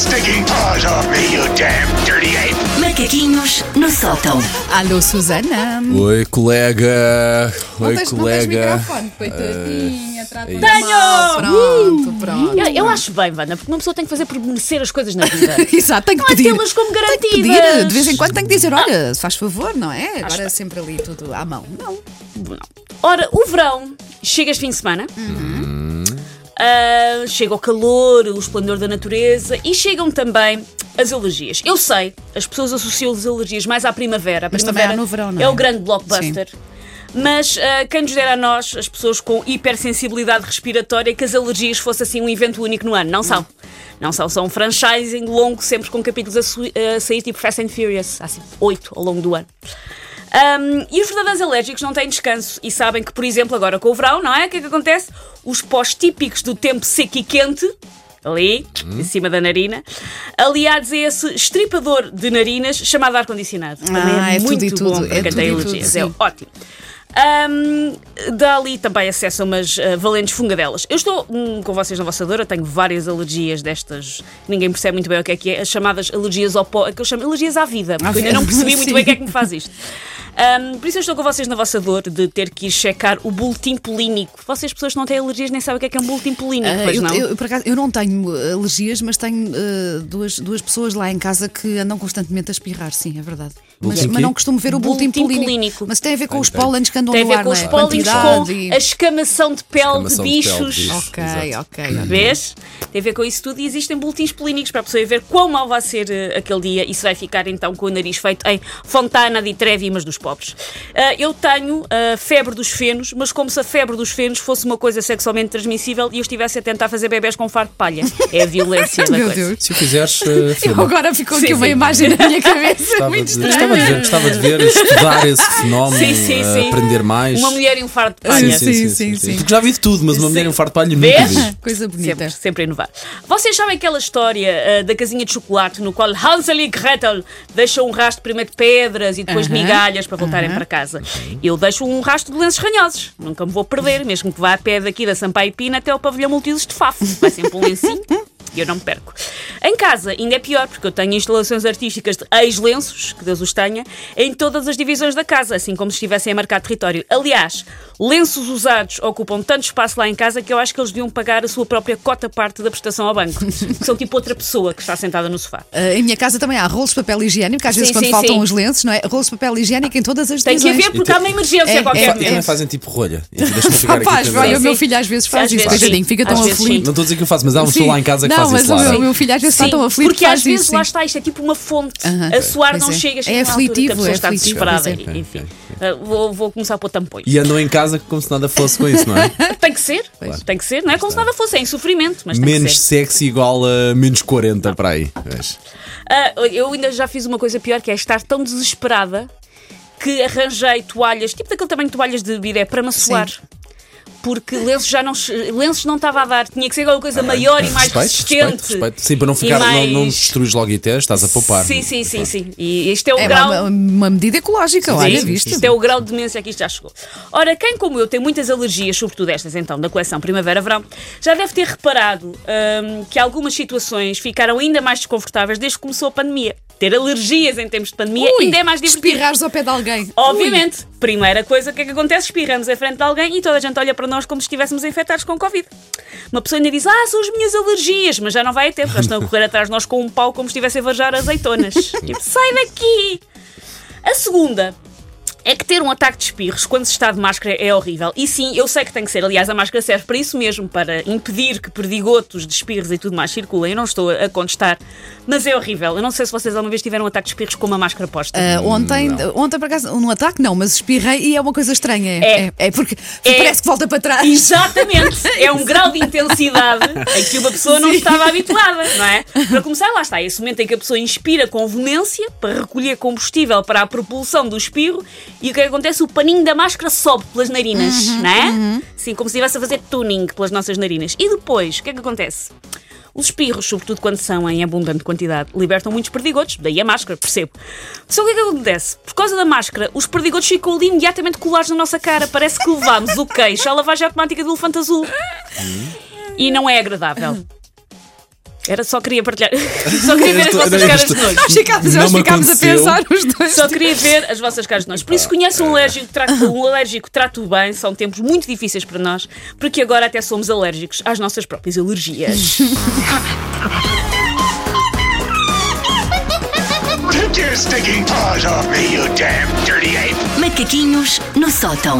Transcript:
stinking paws off me, you damn dirty ape! Macaquinhos no sótão. Alô, Susana. Oi, colega. Oi, colega. Não tens microfone, coitadinha. trata é mal. Tenho! Pronto, pronto. Eu, eu acho bem, Wanda, porque uma pessoa tem que fazer por merecer as coisas na vida. Exato, tem que Não é pedir. tê-las como Tem que garantidas. pedir. De vez em quando tem que dizer: olha, se faz favor, não é? Agora sempre ali tudo à mão. Não. Ora, o verão chega este fim de semana. Ah, chega o calor, o esplendor da natureza e chegam também as alergias. Eu sei, as pessoas associam as alergias mais à primavera. A Mas primavera no verão, não é? é? o grande blockbuster. Mas ah, quem nos dera a nós, as pessoas com hipersensibilidade respiratória, que as alergias fosse assim um evento único no ano? Não são. Não são, são um franchising longo, sempre com capítulos a, a sair tipo Fast and Furious, há assim, oito ao longo do ano. Um, e os verdadeiros alérgicos não têm descanso e sabem que, por exemplo, agora com o verão, não é? O que é que acontece? Os pós típicos do tempo seco e quente, ali, em cima da narina, aliados a esse estripador de narinas chamado ar-condicionado. Ah, é, é tudo muito tudo, bom para é quem tudo tem tudo, alergias. é ótimo. Um, dá ali também acesso a umas ah, valentes fungadelas. Eu estou hum, com vocês na vossa dor, eu tenho várias alergias destas, ninguém percebe muito bem o que é que é, as chamadas alergias ao pó, que eu chamo alergias à vida, porque eu ainda não percebi muito bem o que é que me faz isto. Um, por isso eu estou com vocês na vossa dor de ter que ir checar o boletim polínico. Vocês, pessoas que não têm alergias, nem sabem o que é que é um boletim polínico, pois eu, não? eu, por acaso, eu não tenho uh, alergias, mas tenho uh, duas, duas pessoas lá em casa que andam constantemente a espirrar, sim, é verdade. Mas, mas não costumo ver o boletim, polínico. polínico. Mas tem a ver com os tem. pólenes que andam Tem a no ver ar, com não os é? pólenes, com e- a escamação de pele Escamação de de pele bichos. de bichos. Ok, Exato. ok. ok. Vês? Tem a ver com isso tudo e existem boletins polínicos para a pessoa ver quão mal vai ser eh, aquele dia e se vai ficar então com o nariz feito em Fontana di Trevi, mas dos pobres. Ah, eu tenho a febre dos fenos, mas como se a febre dos fenos fosse uma coisa sexualmente transmissível e eu estivesse a tentar fazer bebés com fardo de palha. É a violência da Meu coisa. Deus. Se o fizeres, uh, Eu agora ficou Sim, aqui uma sim. imagem na minha cabeça Gostava muito de, estranha. gostava, de ver, gostava de ver, estudar esse fenómeno, Sim, sim, uh, sim. aprender mais. Uma mulher e um fardo de Sim, palha. sim, sim, sim. Porque já vi de tudo, mas uma mulher e um fardo de palha nunca vi. Coisa bonita. Sempre, sempre a inovar. Vocês sabem aquela história ah, da casinha de chocolate no qual Hansel e Gretel deixam um rastro primeiro de pedras e depois de Aham, migalhas para voltarem para casa? Eu deixo um rastro de lenços ranhosos. Nunca me vou perder, mesmo que vá a pé daqui da Sampaio Pina até ao pavilhão multiusos de Fafo. Vai sempre um lencinho. E eu não me perco. Em casa, ainda é pior, porque eu tenho instalações artísticas de ex-lenços, que Deus os tenha, em todas as divisões da casa, assim como se estivessem a marcar território. Aliás, lenços usados ocupam tanto espaço lá em casa que eu acho que eles deviam pagar a sua própria cota parte da prestação ao banco. Que são tipo outra pessoa que está sentada no sofá. Ah, em minha casa também há rolos de papel higiênico, às vezes Sim, quando sim, faltam sim. os lenços, não é? Rolos de papel higiênico em todas as Tem que divisões. haver porque há uma emergência É, qualquer é, momento. também fazem tipo rolha. Rapaz, ver. o meu filho às vezes faz Às isso, vezes fica Às tão vezes aflito. Não estou a dizer que eu faço, mas há uma pessoa lá em casa que não, faz mas isso o lá. meu, o meu filho às vezes Sim, tão aflito porque às vezes isso. lá sim. está, isto é tipo uma fonte. Aham. A suar Pois não é. chega, chega É uma altura que aflitivo, a pessoa é está aflitivo, desesperada. é. Enfim, Ah, vou, vou começar a pôr tampões. E andam em casa como se nada fosse com isso, não é? Tem que ser, tem que ser, não é como se nada fosse, é em sofrimento, mas tem que menos ser. sexy igual a menos 40 para aí. Ah, eu ainda já fiz uma coisa pior que é estar tão desesperada que arranjei toalhas, tipo daquele tamanho de toalhas de bidé, para me assoar. Porque lenços já não, lenços não estava a dar, tinha que ser alguma coisa maior e mais Respeito, resistente. respeito, respeito. Sim, para não ficar, não, não mais- destruís logo ITs, estás a poupar. Sim, sim, sim, sim. E este é o É grau. uma, uma medida ecológica, olha, Sim, viste? Isto é o grau de demência que isto já chegou. Ora, quem como eu tem muitas alergias, sobretudo estas então, da coleção Primavera-Verão, já deve ter reparado hum, que algumas situações ficaram ainda mais desconfortáveis desde que começou a pandemia. Ter alergias em tempos de pandemia Ui, ainda é mais divertido. Espirrares ao pé de alguém. Obviamente, primeira coisa, o que é que acontece? Espirramos em frente de alguém e toda a gente olha para nós como se estivéssemos infectados com Covid. Uma pessoa ainda diz, ah, são as minhas alergias, mas já não vai a tempo, já estão a correr atrás de nós com um pau como se estivesse a varjar azeitonas. tipo, sai daqui! A segunda é que ter um ataque de espirros quando se está de máscara é horrível. E sim, eu sei que tem que ser. Aliás, a máscara serve para isso mesmo, para impedir que perdigotos de espirros e tudo mais circulem. Eu não estou a contestar, mas é horrível. Eu não sei se vocês alguma vez tiveram um ataque de espirros com uma máscara posta. Ah, ontem, ontem, por acaso, num ataque não, mas espirrei e é uma coisa estranha. É, É. é, porque É. parece que volta para trás. Exatamente! É um grau de intensidade em que uma pessoa não Sim. estava habituada, não é? Para começar, lá está, esse momento em que a pessoa inspira com veemência para recolher combustível para a propulsão do espirro e o que é que acontece? O paninho da máscara sobe pelas narinas, Uhum, não é? Sim, como se estivesse a fazer tuning pelas nossas narinas. E depois, o que é que acontece? Os espirros, sobretudo quando são em abundante quantidade, libertam muitos perdigotos, daí a máscara, percebo. Só o que é que acontece? Por causa da máscara, os perdigotos ficam ali imediatamente colados na nossa cara. Parece que levámos o queixo à lavagem automática do elefante azul. E não é agradável. Era só queria partilhar. Só queria ver as vossas caras de nojo. Nós ficámos, nós ficámos a pensar os dois. Só queria ver as vossas caras de nós. Por isso, conhece um alérgico, trata, um alérgico, trata-o bem. São tempos muito difíceis para nós, porque agora até somos alérgicos às nossas próprias alergias. Macaquinhos no sótão.